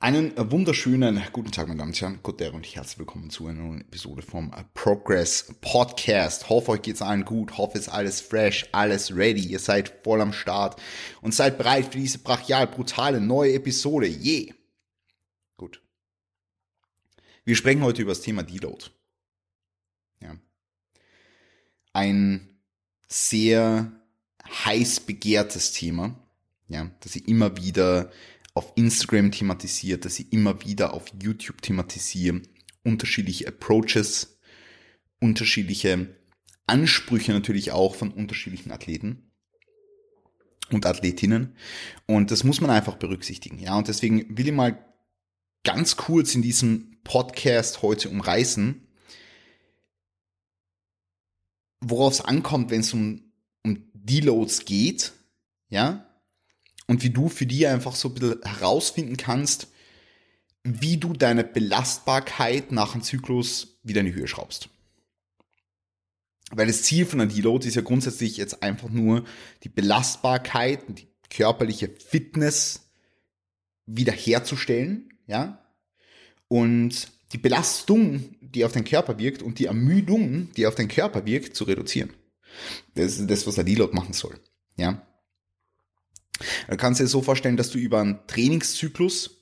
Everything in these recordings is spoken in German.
Einen wunderschönen guten Tag, meine Damen und Herren, Gott und herzlich willkommen zu einer neuen Episode vom Progress Podcast. Hoffe, euch geht's allen gut, hoffe, ist alles fresh, alles ready, ihr seid voll am Start und seid bereit für diese brachial brutale neue Episode. Je! Yeah. Gut. Wir sprechen heute über das Thema Deload. Ja. Ein sehr heiß begehrtes Thema, ja, das ich immer wieder auf Instagram thematisiert, dass ich immer wieder auf YouTube thematisiere, unterschiedliche Approaches, unterschiedliche Ansprüche natürlich auch von unterschiedlichen Athleten und Athletinnen. Und das muss man einfach berücksichtigen. Ja, und deswegen will ich mal ganz kurz in diesem Podcast heute umreißen, worauf es ankommt, wenn es um, um Deloads geht, ja, und wie du für die einfach so ein bisschen herausfinden kannst, wie du deine Belastbarkeit nach einem Zyklus wieder in die Höhe schraubst. Weil das Ziel von einer Deload ist ja grundsätzlich jetzt einfach nur die Belastbarkeit und die körperliche Fitness wiederherzustellen, ja. Und die Belastung, die auf den Körper wirkt und die Ermüdung, die auf den Körper wirkt, zu reduzieren. Das ist das, was ein Deload machen soll, ja. Du kannst dir so vorstellen, dass du über einen Trainingszyklus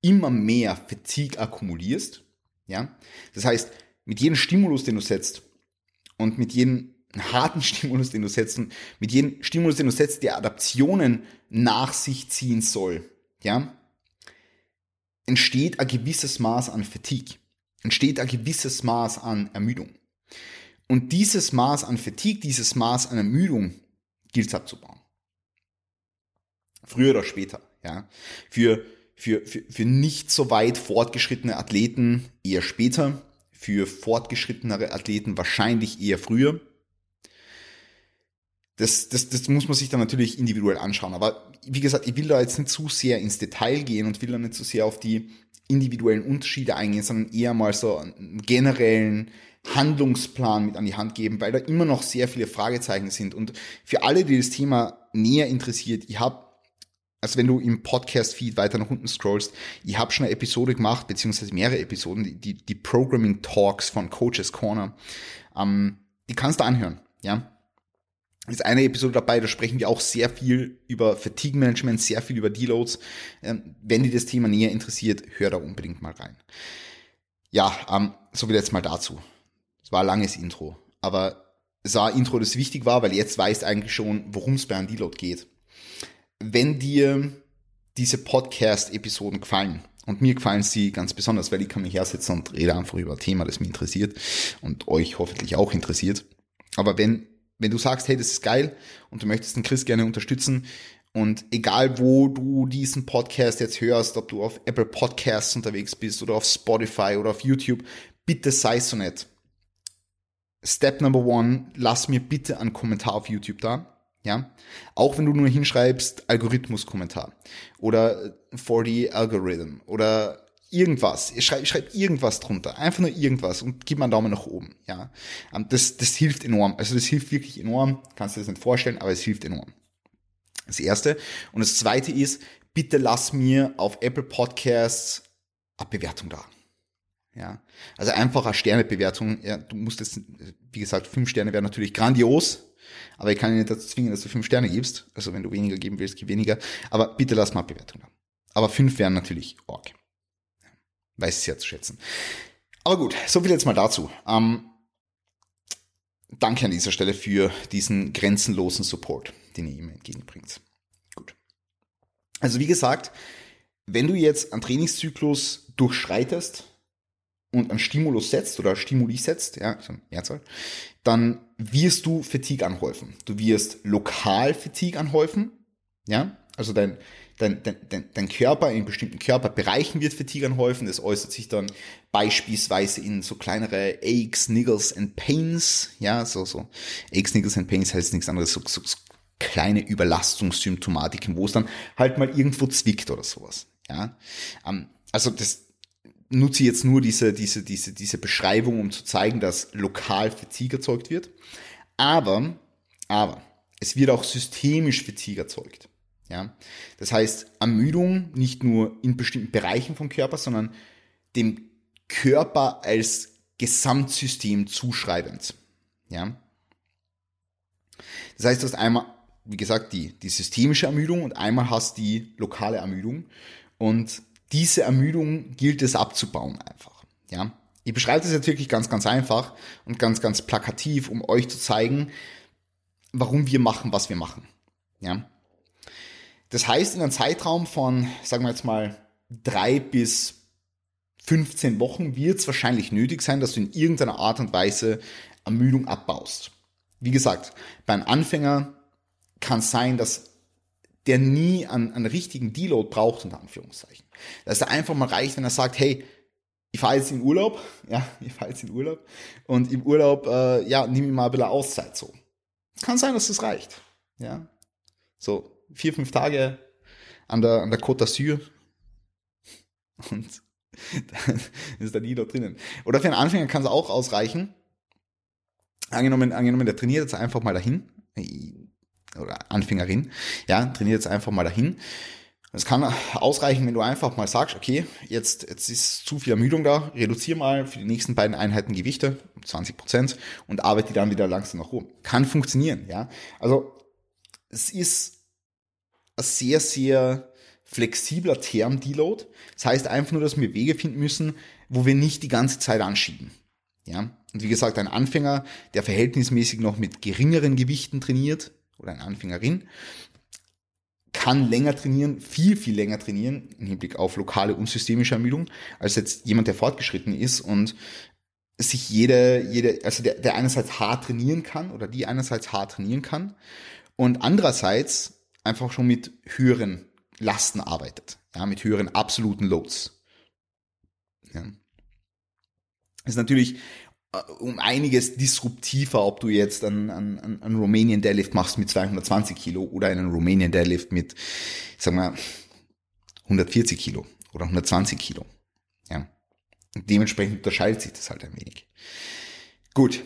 immer mehr Fatigue akkumulierst. Ja? Das heißt, mit jedem Stimulus, den du setzt und mit jedem harten Stimulus, den du setzt und mit jedem Stimulus, den du setzt, der Adaptionen nach sich ziehen soll, ja, entsteht ein gewisses Maß an Fatigue, entsteht ein gewisses Maß an Ermüdung. Und dieses Maß an Fatigue, dieses Maß an Ermüdung gilt es abzubauen. Früher oder später, ja. Für, für, für, für nicht so weit fortgeschrittene Athleten eher später, für fortgeschrittenere Athleten wahrscheinlich eher früher. Das, das, das muss man sich dann natürlich individuell anschauen. Aber wie gesagt, ich will da jetzt nicht zu sehr ins Detail gehen und will da nicht zu sehr auf die individuellen Unterschiede eingehen, sondern eher mal so einen generellen Handlungsplan mit an die Hand geben, weil da immer noch sehr viele Fragezeichen sind. Und für alle, die das Thema näher interessiert, ich habe also wenn du im Podcast-Feed weiter nach unten scrollst, ich habe schon eine Episode gemacht, beziehungsweise mehrere Episoden, die, die, Programming Talks von Coaches Corner. Ähm, die kannst du anhören, ja. Ist eine Episode dabei, da sprechen wir auch sehr viel über Fatigue Management, sehr viel über Deloads. Ähm, wenn dir das Thema näher interessiert, hör da unbedingt mal rein. Ja, ähm, so viel jetzt mal dazu. Es war ein langes Intro, aber es war ein Intro, das wichtig war, weil jetzt weißt eigentlich schon, worum es bei einem Deload geht wenn dir diese Podcast-Episoden gefallen, und mir gefallen sie ganz besonders, weil ich kann mich hersetzen und rede einfach über ein Thema, das mich interessiert und euch hoffentlich auch interessiert. Aber wenn, wenn du sagst, hey, das ist geil und du möchtest den Chris gerne unterstützen und egal wo du diesen Podcast jetzt hörst, ob du auf Apple Podcasts unterwegs bist oder auf Spotify oder auf YouTube, bitte sei so nett. Step number one, lass mir bitte einen Kommentar auf YouTube da. Ja, auch wenn du nur hinschreibst Algorithmus-Kommentar oder 4D Algorithm oder irgendwas. Schreib, schreib irgendwas drunter. Einfach nur irgendwas und gib mal einen Daumen nach oben. Ja, ähm, das, das hilft enorm. Also das hilft wirklich enorm. Kannst du dir das nicht vorstellen, aber es hilft enorm. Das erste. Und das zweite ist, bitte lass mir auf Apple Podcasts eine Bewertung da. Ja, also einfach eine Sternebewertung. Ja, du musst jetzt, wie gesagt, fünf Sterne wäre natürlich grandios. Aber ich kann dich nicht dazu zwingen, dass du fünf Sterne gibst. Also wenn du weniger geben willst, gib weniger. Aber bitte lass mal Bewertung da. Aber fünf wären natürlich org. Weiß es ja zu schätzen. Aber gut, so viel jetzt mal dazu. Ähm, danke an dieser Stelle für diesen grenzenlosen Support, den ihr ihm entgegenbringt. Gut. Also wie gesagt, wenn du jetzt einen Trainingszyklus durchschreitest und einen Stimulus setzt oder Stimuli setzt, ja, so ein Mehrzahl, dann wirst du Fatigue anhäufen. Du wirst lokal Fatigue anhäufen, ja, also dein, dein, dein, dein Körper in bestimmten Körperbereichen wird Fatigue anhäufen. Das äußert sich dann beispielsweise in so kleinere Aches, Niggles and Pains, ja, so, so. Aches, Niggles and Pains heißt nichts anderes, so, so, so kleine Überlastungssymptomatiken, wo es dann halt mal irgendwo zwickt oder sowas, ja. Ähm, also das, nutze jetzt nur diese, diese, diese, diese Beschreibung, um zu zeigen, dass lokal Fatigue erzeugt wird. Aber, aber, es wird auch systemisch Fatigue erzeugt. Ja? Das heißt, Ermüdung nicht nur in bestimmten Bereichen vom Körper, sondern dem Körper als Gesamtsystem zuschreibend. Ja? Das heißt, du hast einmal, wie gesagt, die, die systemische Ermüdung und einmal hast die lokale Ermüdung. Und diese Ermüdung gilt es abzubauen einfach. Ja? Ich beschreibe das jetzt wirklich ganz, ganz einfach und ganz, ganz plakativ, um euch zu zeigen, warum wir machen, was wir machen. Ja? Das heißt, in einem Zeitraum von, sagen wir jetzt mal, drei bis 15 Wochen wird es wahrscheinlich nötig sein, dass du in irgendeiner Art und Weise Ermüdung abbaust. Wie gesagt, beim Anfänger kann es sein, dass der nie einen, einen richtigen Deload braucht, unter Anführungszeichen. Dass er einfach mal reicht, wenn er sagt, hey, ich fahre jetzt in Urlaub, ja, ich fahre jetzt in Urlaub und im Urlaub, äh, ja, nehme ich mal ein bisschen Auszeit so. Kann sein, dass das reicht, ja. So, vier, fünf Tage an der, an der Côte d'Azur und dann ist nie dort drinnen. Oder für einen Anfänger kann es auch ausreichen. Angenommen, angenommen, der trainiert jetzt einfach mal dahin, oder Anfängerin, ja, trainiert jetzt einfach mal dahin. Es kann ausreichen, wenn du einfach mal sagst, okay, jetzt, jetzt ist zu viel Ermüdung da, reduziere mal für die nächsten beiden Einheiten Gewichte um 20 Prozent und arbeite die dann wieder langsam nach oben. Kann funktionieren, ja. Also, es ist ein sehr, sehr flexibler Term Deload. Das heißt einfach nur, dass wir Wege finden müssen, wo wir nicht die ganze Zeit anschieben. Ja? Und wie gesagt, ein Anfänger, der verhältnismäßig noch mit geringeren Gewichten trainiert, oder eine Anfängerin, kann länger trainieren, viel, viel länger trainieren, im Hinblick auf lokale und systemische Ermüdung, als jetzt jemand, der fortgeschritten ist und sich jede, jede, also der, der einerseits hart trainieren kann oder die einerseits hart trainieren kann und andererseits einfach schon mit höheren Lasten arbeitet, ja, mit höheren absoluten Loads. Ja. Das ist natürlich um einiges disruptiver, ob du jetzt einen, einen, einen Romanian Deadlift machst mit 220 Kilo oder einen Romanian Deadlift mit, sagen wir, 140 Kilo oder 120 Kilo. Ja. Dementsprechend unterscheidet sich das halt ein wenig. Gut,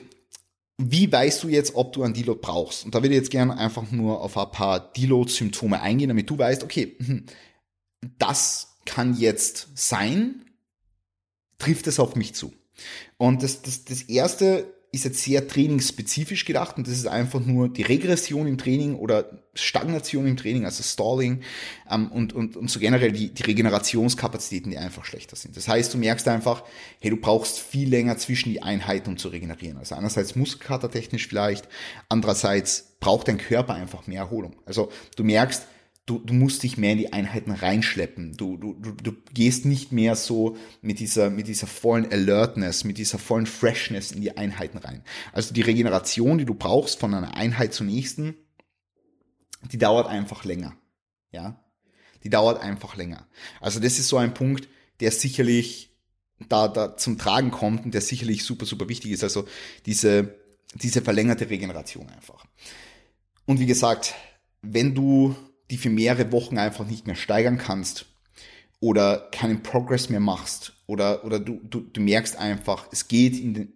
wie weißt du jetzt, ob du einen Deload brauchst? Und da würde ich jetzt gerne einfach nur auf ein paar Deload-Symptome eingehen, damit du weißt, okay, hm, das kann jetzt sein, trifft es auf mich zu. Und das, das, das erste ist jetzt sehr trainingsspezifisch gedacht und das ist einfach nur die Regression im Training oder Stagnation im Training, also Stalling ähm, und, und, und so generell die, die Regenerationskapazitäten, die einfach schlechter sind. Das heißt, du merkst einfach, hey, du brauchst viel länger zwischen die Einheiten, um zu regenerieren. Also einerseits muskelkatertechnisch vielleicht, andererseits braucht dein Körper einfach mehr Erholung. Also du merkst, du, du musst dich mehr in die Einheiten reinschleppen. Du, du, du, du gehst nicht mehr so mit dieser, mit dieser vollen Alertness, mit dieser vollen Freshness in die Einheiten rein. Also die Regeneration, die du brauchst von einer Einheit zur nächsten, die dauert einfach länger. Ja, die dauert einfach länger. Also das ist so ein Punkt, der sicherlich da, da zum Tragen kommt und der sicherlich super, super wichtig ist. Also diese, diese verlängerte Regeneration einfach. Und wie gesagt, wenn du die für mehrere Wochen einfach nicht mehr steigern kannst oder keinen Progress mehr machst oder, oder du, du, du merkst einfach, es geht in den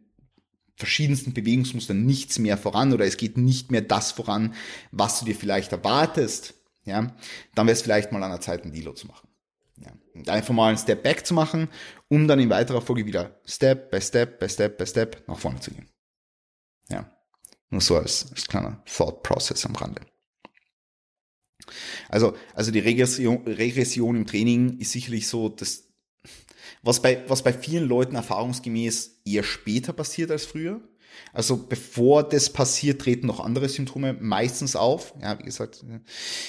verschiedensten Bewegungsmustern nichts mehr voran oder es geht nicht mehr das voran, was du dir vielleicht erwartest, ja, dann wäre es vielleicht mal an der Zeit, ein Deload zu machen. Ja. Und einfach mal einen Step back zu machen, um dann in weiterer Folge wieder Step by Step by Step by Step nach vorne zu gehen. Ja. Nur so als, als kleiner Thought Process am Rande. Also, also die Regression, Regression im Training ist sicherlich so, dass was bei, was bei vielen Leuten erfahrungsgemäß eher später passiert als früher. Also bevor das passiert, treten noch andere Symptome meistens auf. Ja, wie gesagt,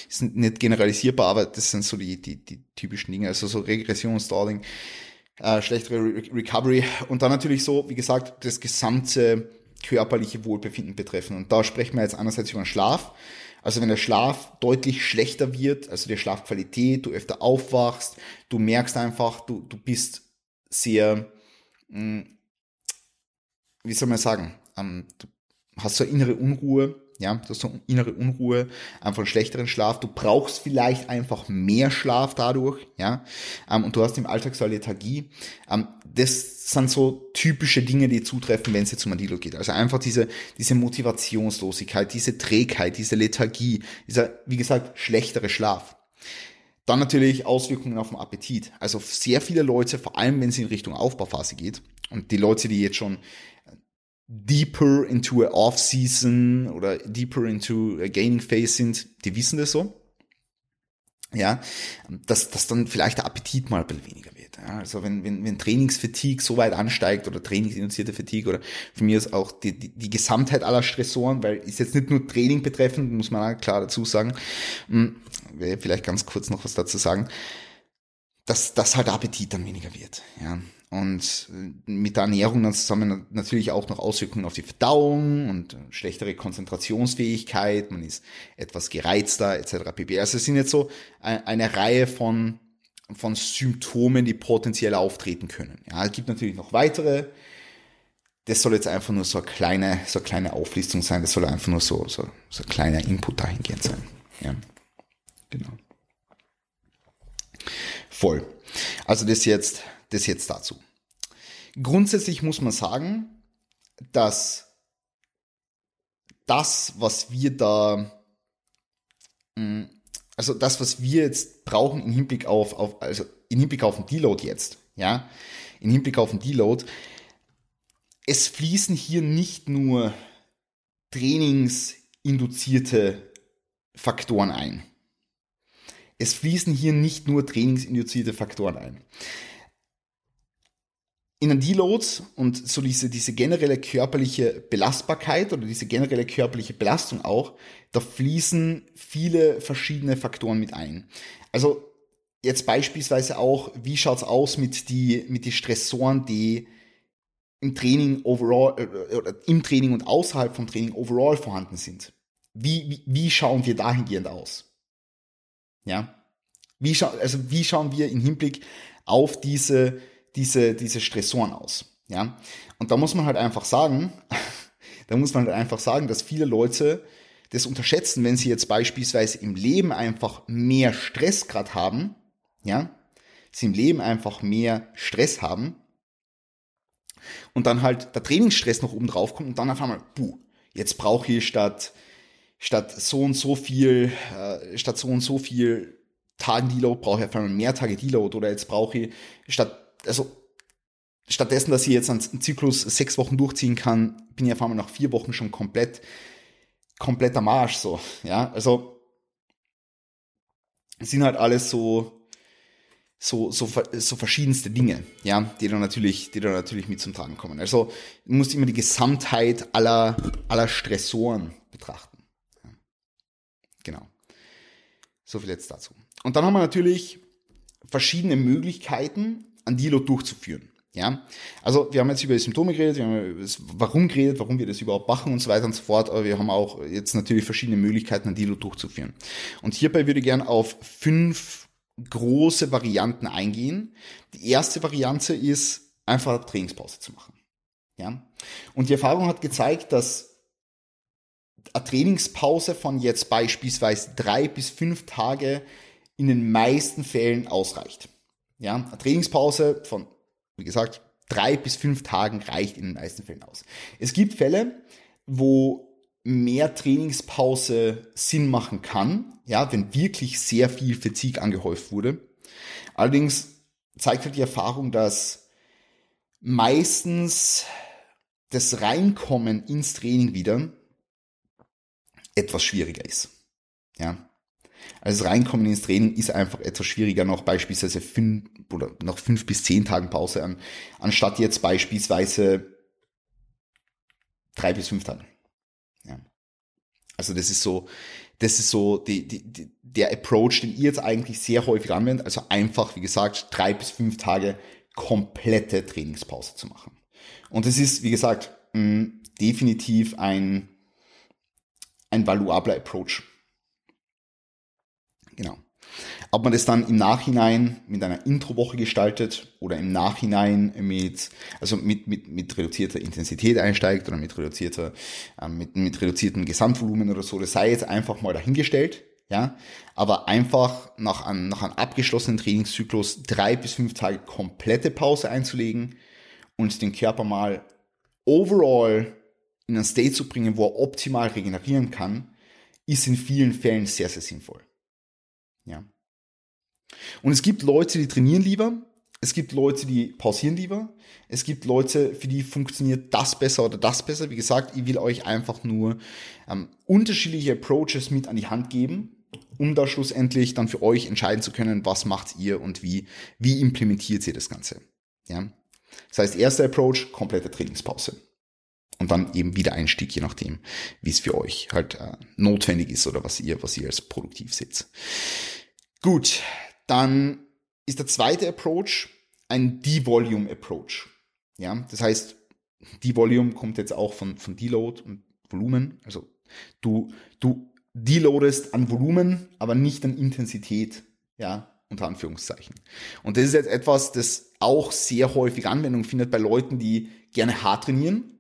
ist nicht generalisierbar, aber das sind so die, die, die typischen Dinge. Also so Regression, Stalling, äh, schlechtere Re Recovery und dann natürlich so, wie gesagt, das gesamte körperliche Wohlbefinden betreffen. Und da sprechen wir jetzt einerseits über den Schlaf, also wenn der Schlaf deutlich schlechter wird, also die Schlafqualität, du öfter aufwachst, du merkst einfach, du, du bist sehr, hm, wie soll man sagen, ähm, du hast so innere Unruhe, Ja, du hast so innere Unruhe, einfach einen schlechteren Schlaf. Du brauchst vielleicht einfach mehr Schlaf dadurch, ja. Ähm, und du hast im Alltag so eine Lethargie. Ähm, das sind so typische Dinge, die zutreffen, wenn es jetzt um Mandilo geht. Also einfach diese, diese Motivationslosigkeit, diese Trägheit, diese Lethargie, dieser, wie gesagt, schlechtere Schlaf. Dann natürlich Auswirkungen auf den Appetit. Also sehr viele Leute, vor allem wenn es in Richtung Aufbauphase geht, und die Leute, die jetzt schon deeper into a off-season oder deeper into a gaining phase sind, die wissen das so. Ja, dass, dass dann vielleicht der Appetit mal ein bisschen weniger wird. Ja, also wenn, wenn, wenn Trainingsfatigue so weit ansteigt oder trainingsinduzierte Fatigue oder für mich ist auch die, die, die Gesamtheit aller Stressoren, weil ist jetzt nicht nur Training betreffend, muss man klar dazu sagen, hm, vielleicht ganz kurz noch was dazu sagen, dass, dass halt der Appetit dann weniger wird. Ja, und äh, mit der Ernährung dann zusammen natürlich auch noch Auswirkungen auf die Verdauung und äh, schlechtere Konzentrationsfähigkeit, man ist etwas gereizter etc. pp. Also es sind jetzt so eine Reihe von, von Symptomen, die potenziell auftreten können. Ja, es gibt natürlich noch weitere. Das soll jetzt einfach nur so eine kleine, so eine kleine Auflistung sein. Das soll einfach nur so, so, so ein kleiner Input dahingehend sein. Ja, genau. Voll. Also das jetzt das jetzt dazu. Grundsätzlich muss man sagen, dass das, was wir da, mm, also das, was wir jetzt brauchen im Hinblick auf, auf also im Hinblick auf den Deload jetzt, ja, im Hinblick auf den Deload, es fließen hier nicht nur trainingsinduzierte Faktoren ein. Es fließen hier nicht nur trainingsinduzierte Faktoren ein in den Deloads und so diese, diese generelle körperliche Belastbarkeit oder diese generelle körperliche Belastung auch, da fließen viele verschiedene Faktoren mit ein. Also jetzt beispielsweise auch, wie schaut's aus mit die, mit die Stressoren, die im Training overall, äh, oder im Training und außerhalb vom Training overall vorhanden sind. Wie, wie, wie schauen wir dahingehend aus? Ja? Wie, scha also wie schauen wir im Hinblick auf diese diese, diese Stressoren aus. Ja, und da muss man halt einfach sagen, da muss man halt einfach sagen, dass viele Leute das unterschätzen, wenn sie jetzt beispielsweise im Leben einfach mehr Stress gerade haben, ja, sie im Leben einfach mehr Stress haben und dann halt der Trainingsstress noch oben drauf kommt und dann auf einmal, puh, jetzt brauche ich statt, statt so und so viel, äh, statt so und so viel Tagen Deload brauche ich auf einmal mehr Tage Deload oder jetzt brauche ich statt also stattdessen, dass ich jetzt einen Zyklus sechs Wochen durchziehen kann, bin ich auf einmal nach vier Wochen schon komplett, komplett am Arsch, so, ja, also, sind halt alles so, so, so, so verschiedenste Dinge, ja, die dann natürlich, die dann natürlich mit zum Tragen kommen. Also, du musst immer die Gesamtheit aller, aller Stressoren betrachten. Ja. Genau. So viel jetzt dazu. Und dann haben wir natürlich verschiedene Möglichkeiten, an Deload durchzuführen. Ja, also wir haben jetzt über die Symptome geredet, wir haben über das Warum geredet, warum wir das überhaupt machen und so weiter und so fort, aber wir haben auch jetzt natürlich verschiedene Möglichkeiten, an Deload durchzuführen. Und hierbei würde ich gerne auf fünf große Varianten eingehen. Die erste Variante ist, einfach Trainingspause zu machen. Ja, und die Erfahrung hat gezeigt, dass eine Trainingspause von jetzt beispielsweise drei bis fünf Tage in den meisten Fällen ausreicht. Ja, eine Trainingspause von, wie gesagt, drei bis fünf Tagen reicht in den meisten Fällen aus. Es gibt Fälle, wo mehr Trainingspause Sinn machen kann, ja, wenn wirklich sehr viel Fatigue angehäuft wurde. Allerdings zeigt halt die Erfahrung, dass meistens das Reinkommen ins Training wieder etwas schwieriger ist. Ja. Also Reinkommen ins Training ist einfach etwas schwieriger, noch beispielsweise fünf oder noch fünf bis zehn Tagen Pause an, anstatt jetzt beispielsweise drei bis fünf Tagen. Ja. Also das ist so, das ist so die, die, die, der Approach, den ihr jetzt eigentlich sehr häufig anwendet. Also einfach, wie gesagt, drei bis fünf Tage komplette Trainingspause zu machen. Und das ist, wie gesagt, mh, definitiv ein, ein valuabler Approach. Genau. Ob man das dann im Nachhinein mit einer Introwoche gestaltet oder im Nachhinein mit, also mit, mit, mit reduzierter Intensität einsteigt oder mit reduzierter, äh, mit, mit reduziertem Gesamtvolumen oder so, das sei jetzt einfach mal dahingestellt. Ja, aber einfach nach einem, nach einem abgeschlossenen Trainingszyklus drei bis fünf Tage komplette Pause einzulegen und den Körper mal overall in einen State zu bringen, wo er optimal regenerieren kann, ist in vielen Fällen sehr, sehr sinnvoll. Ja. Und es gibt Leute, die trainieren lieber, es gibt Leute, die pausieren lieber, es gibt Leute, für die funktioniert das besser oder das besser. Wie gesagt, ich will euch einfach nur ähm, unterschiedliche Approaches mit an die Hand geben, um da schlussendlich dann für euch entscheiden zu können, was macht ihr und wie, wie implementiert ihr das Ganze. Ja. Das heißt, erster Approach, komplette Trainingspause und dann eben wieder Einstieg, je nachdem, wie es für euch halt äh, notwendig ist oder was ihr, was ihr als produktiv seht. Gut, dann ist der zweite Approach ein De-Volume Approach. Ja, das heißt, De-Volume kommt jetzt auch von, von Deload und Volumen. Also du, du deloadest an Volumen, aber nicht an Intensität. Ja, unter Anführungszeichen. Und das ist jetzt etwas, das auch sehr häufig Anwendung findet bei Leuten, die gerne hart trainieren,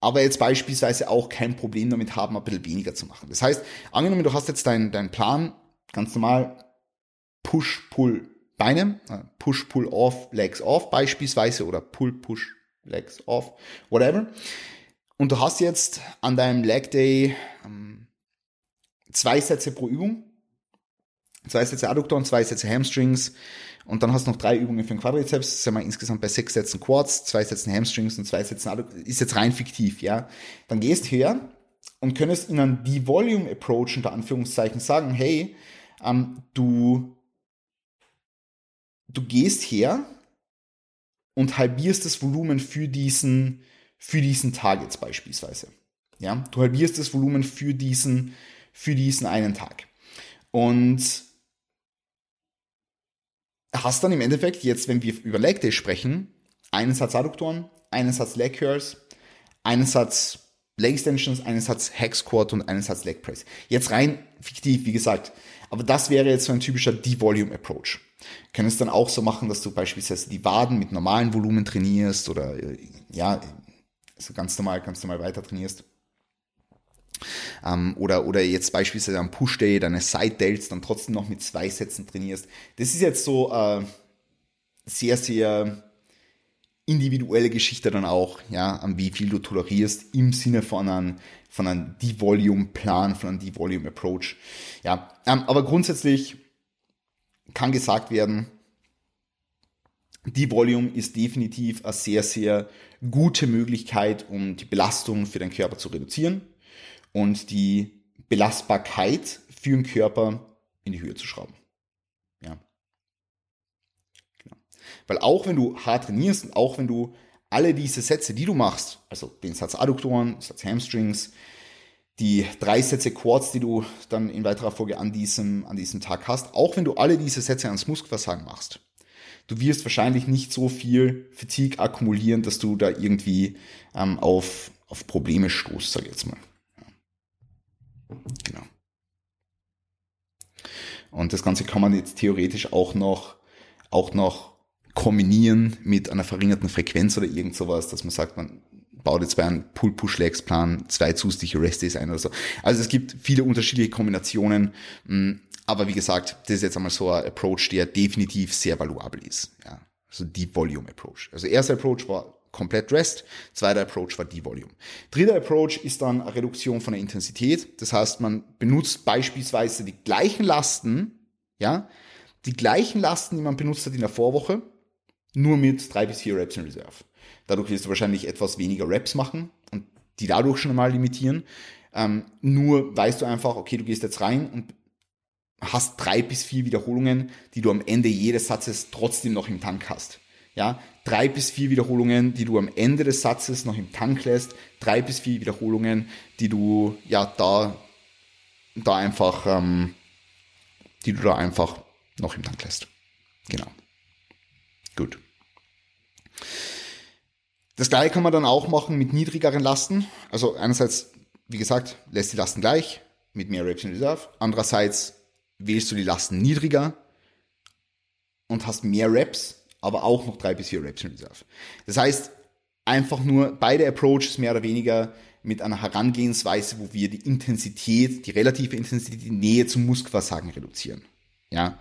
aber jetzt beispielsweise auch kein Problem damit haben, ein bisschen weniger zu machen. Das heißt, angenommen, du hast jetzt deinen dein Plan, ganz normal Push, Pull, Beine, äh, Push, Pull, Off, Legs Off beispielsweise oder Pull, Push, Legs Off, whatever. Und du hast jetzt an deinem Leg Day ähm, zwei Sätze pro Übung, zwei Sätze Adduktor und zwei Sätze Hamstrings und dann hast du noch drei Übungen für den Quadrizeps, sind wir insgesamt bei sechs Sätzen Quads, zwei Sätzen Hamstrings und zwei Sätzen Adduktor, ist jetzt rein fiktiv, ja. Dann gehst her und könntest in einem De-Volume Approach unter Anführungszeichen sagen, hey, ähm, du, du gehst her und halbierst das Volumen für diesen, für diesen Tag jetzt beispielsweise. Ja, du halbierst das Volumen für diesen, für diesen einen Tag. Und hast dann im Endeffekt jetzt, wenn wir über Leg Day sprechen, einen Satz Adduktoren, einen Satz Leg Curls, einen Satz Leg Extensions, einen Satz Hack Squat und einen Satz Leg Press. Jetzt rein fiktiv, wie gesagt. Aber das wäre jetzt so ein typischer De-Volume Approach. Können es dann auch so machen, dass du beispielsweise die Waden mit normalen Volumen trainierst oder ja, also ganz normal, ganz normal weiter trainierst. Ähm, oder, oder jetzt beispielsweise am Push-Day deine Side-Delts dann trotzdem noch mit zwei Sätzen trainierst. Das ist jetzt so äh, sehr, sehr individuelle Geschichte dann auch, ja, an wie viel du tolerierst im Sinne von einem, von einem De-Volume-Plan, von einem De-Volume-Approach. Ja, ähm, aber grundsätzlich kann gesagt werden, De-Volume ist definitiv eine sehr, sehr gute Möglichkeit, um die Belastung für den Körper zu reduzieren und die Belastbarkeit für den Körper in die Höhe zu schrauben. Ja. Genau. Weil auch wenn du hart trainierst und auch wenn du alle diese Sätze, die du machst, also den Satz Adduktoren, Satz Hamstrings, die drei Sätze Quads, die du dann in weiterer Folge an diesem, an diesem Tag hast, auch wenn du alle diese Sätze ans Muskelversagen machst, du wirst wahrscheinlich nicht so viel Fatigue akkumulieren, dass du da irgendwie ähm, auf, auf Probleme stoßt, sag ich jetzt mal. Genau. Und das Ganze kann man jetzt theoretisch auch noch, auch noch kombinieren mit einer verringerten Frequenz oder irgend sowas, dass man sagt, man baut jetzt bei einem Pull-Push-Legs-Plan zwei zusätzliche Rest-Days ein oder so. Also es gibt viele unterschiedliche Kombinationen, mm, aber wie gesagt, das ist jetzt einmal so ein Approach, der definitiv sehr valuabel ist. Ja, also die Volume-Approach. Also erster Approach war komplett Rest. Zweiter Approach war die Volume. Dritter Approach ist dann eine Reduktion von der Intensität. Das heißt, man benutzt beispielsweise die gleichen Lasten, ja, die gleichen Lasten, die man benutzt hat in der Vorwoche, nur mit drei bis vier Reps in Reserve. Dadurch wirst du wahrscheinlich etwas weniger Reps machen und die dadurch schon mal limitieren. Ähm, nur weißt du einfach, okay, du gehst jetzt rein und hast drei bis vier Wiederholungen, die du am Ende jedes Satzes trotzdem noch im Tank hast. Ja, drei bis vier Wiederholungen, die du am Ende des Satzes noch im Tank lässt, drei bis vier Wiederholungen, die du ja da, da einfach, ähm, die du da einfach noch im Tank lässt. Genau. Gut. Das gleiche kann man dann auch machen mit niedrigeren Lasten. Also einerseits, wie gesagt, lässt die Lasten gleich mit mehr Reps in Reserve. Andererseits wählst du die Lasten niedriger und hast mehr Reps, aber auch noch drei bis vier Reps in Reserve. Das heißt, einfach nur beide Approaches mehr oder weniger mit einer Herangehensweise, wo wir die Intensität, die relative Intensität, die Nähe zum Muskelversagen reduzieren. Ja,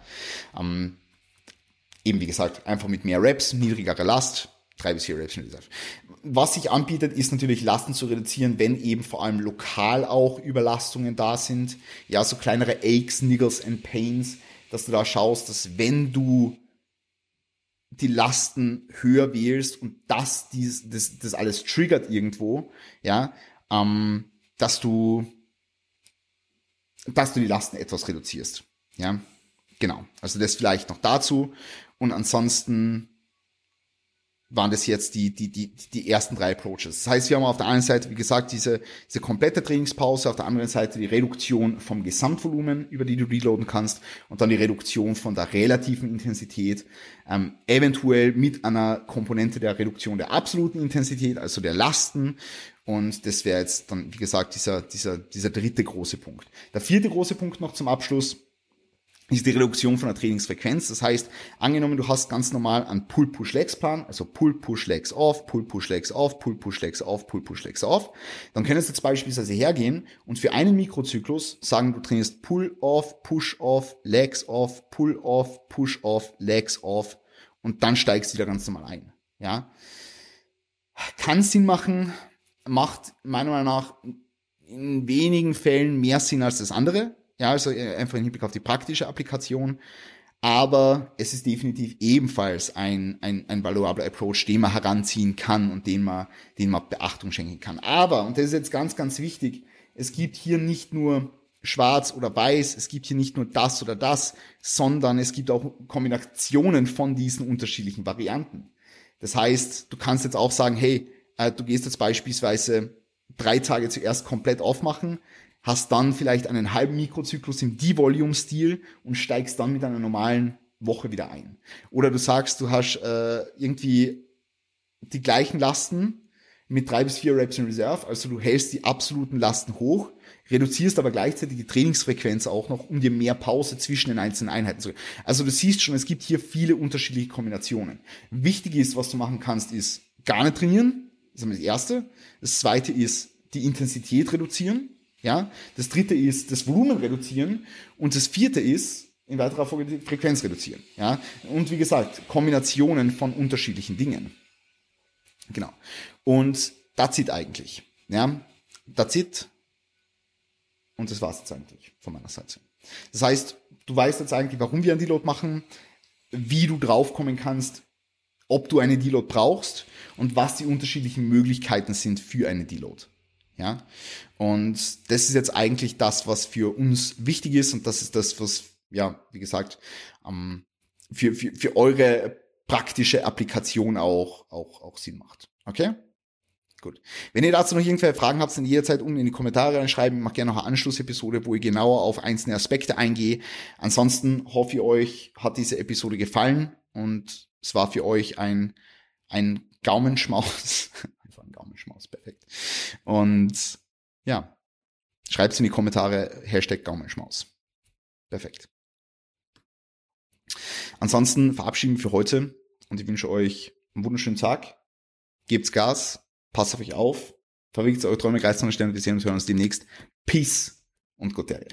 ähm, eben wie gesagt, einfach mit mehr Reps, niedrigerer Last, drei bis vier Reps in Reserve. Was sich anbietet, ist natürlich Lasten zu reduzieren, wenn eben vor allem lokal auch Überlastungen da sind. Ja, so kleinere Aches, Niggles and Pains, dass du da schaust, dass wenn du die Lasten höher wählst und das, dies, das, das alles triggert irgendwo, ja, ähm, dass du, dass du die Lasten etwas reduzierst, ja, genau. Also das vielleicht noch dazu und ansonsten waren das jetzt die, die, die, die ersten drei Approaches. Das heißt, wir haben auf der einen Seite, wie gesagt, diese, diese komplette Trainingspause, auf der anderen Seite die Reduktion vom Gesamtvolumen, über die du reloaden kannst, und dann die Reduktion von der relativen Intensität, ähm, eventuell mit einer Komponente der Reduktion der absoluten Intensität, also der Lasten. Und das wäre jetzt dann, wie gesagt, dieser, dieser, dieser dritte große Punkt. Der vierte große Punkt noch zum Abschluss ist die Reduktion von der Trainingsfrequenz. Das heißt, angenommen, du hast ganz normal einen Pull-Push-Legs-Plan, also Pull-Push-Legs off, Pull-Push-Legs off, Pull-Push-Legs off, Pull-Push-Legs off, dann könntest du jetzt beispielsweise hergehen und für einen Mikrozyklus sagen, du trainierst Pull-off, Push-off, Legs off, Pull-off, Push-off, Legs off und dann steigst du wieder ganz normal ein. Ja, kann Sinn machen, macht meiner Meinung nach in wenigen Fällen mehr Sinn als das andere ja, also äh, einfach im Hinblick auf die praktische Applikation. Aber es ist definitiv ebenfalls ein, ein, ein valuabler Approach, den man heranziehen kann und den man, den man Beachtung schenken kann. Aber, und das ist jetzt ganz, ganz wichtig, es gibt hier nicht nur schwarz oder weiß, es gibt hier nicht nur das oder das, sondern es gibt auch Kombinationen von diesen unterschiedlichen Varianten. Das heißt, du kannst jetzt auch sagen, hey, äh, du gehst jetzt beispielsweise drei Tage zuerst komplett aufmachen, hast dann vielleicht einen halben Mikrozyklus im Devolume-Stil und steigst dann mit einer normalen Woche wieder ein. Oder du sagst, du hast äh, irgendwie die gleichen Lasten mit drei bis vier Reps in Reserve, also du hältst die absoluten Lasten hoch, reduzierst aber gleichzeitig die Trainingsfrequenz auch noch, um dir mehr Pause zwischen den einzelnen Einheiten zu geben. Also du siehst schon, es gibt hier viele unterschiedliche Kombinationen. Wichtig ist, was du machen kannst, ist gar nicht trainieren. Das ist das erste. Das zweite ist die Intensität reduzieren. Ja? Das dritte ist das Volumen reduzieren und das vierte ist in weiterer Folge die Frequenz reduzieren. Ja? Und wie gesagt, Kombinationen von unterschiedlichen Dingen. Genau. Und that's it eigentlich. Ja? That's it. Und das war's jetzt eigentlich von meiner Seite. Das heißt, du weißt jetzt eigentlich, warum wir einen Deload machen, wie du draufkommen kannst, ob du eine Deload brauchst und was die unterschiedlichen Möglichkeiten sind für eine Deload. Ja, und das ist jetzt eigentlich das, was für uns wichtig ist und das ist das, was, ja, wie gesagt, für, für, für eure praktische Applikation auch, auch, auch Sinn macht. Okay? Gut. Wenn ihr dazu noch irgendwelche Fragen habt, dann jederzeit unten in die Kommentare reinschreiben. Ich mache gerne noch eine Anschlussepisode, wo ich genauer auf einzelne Aspekte eingehe. Ansonsten hoffe ich euch, hat diese Episode gefallen und es war für euch ein, ein Gaumenschmaus. Gaumenschmaus, perfekt. Und ja, schreibt es in die Kommentare, Hashtag Gaumenschmaus. Perfekt. Ansonsten verabschieden wir für heute und ich wünsche euch einen wunderschönen Tag. Gebt's Gas, passt auf euch auf, verwirkt eure Träume, Geister und Sterne. Wir sehen uns, hören uns demnächst. Peace und Gotterie.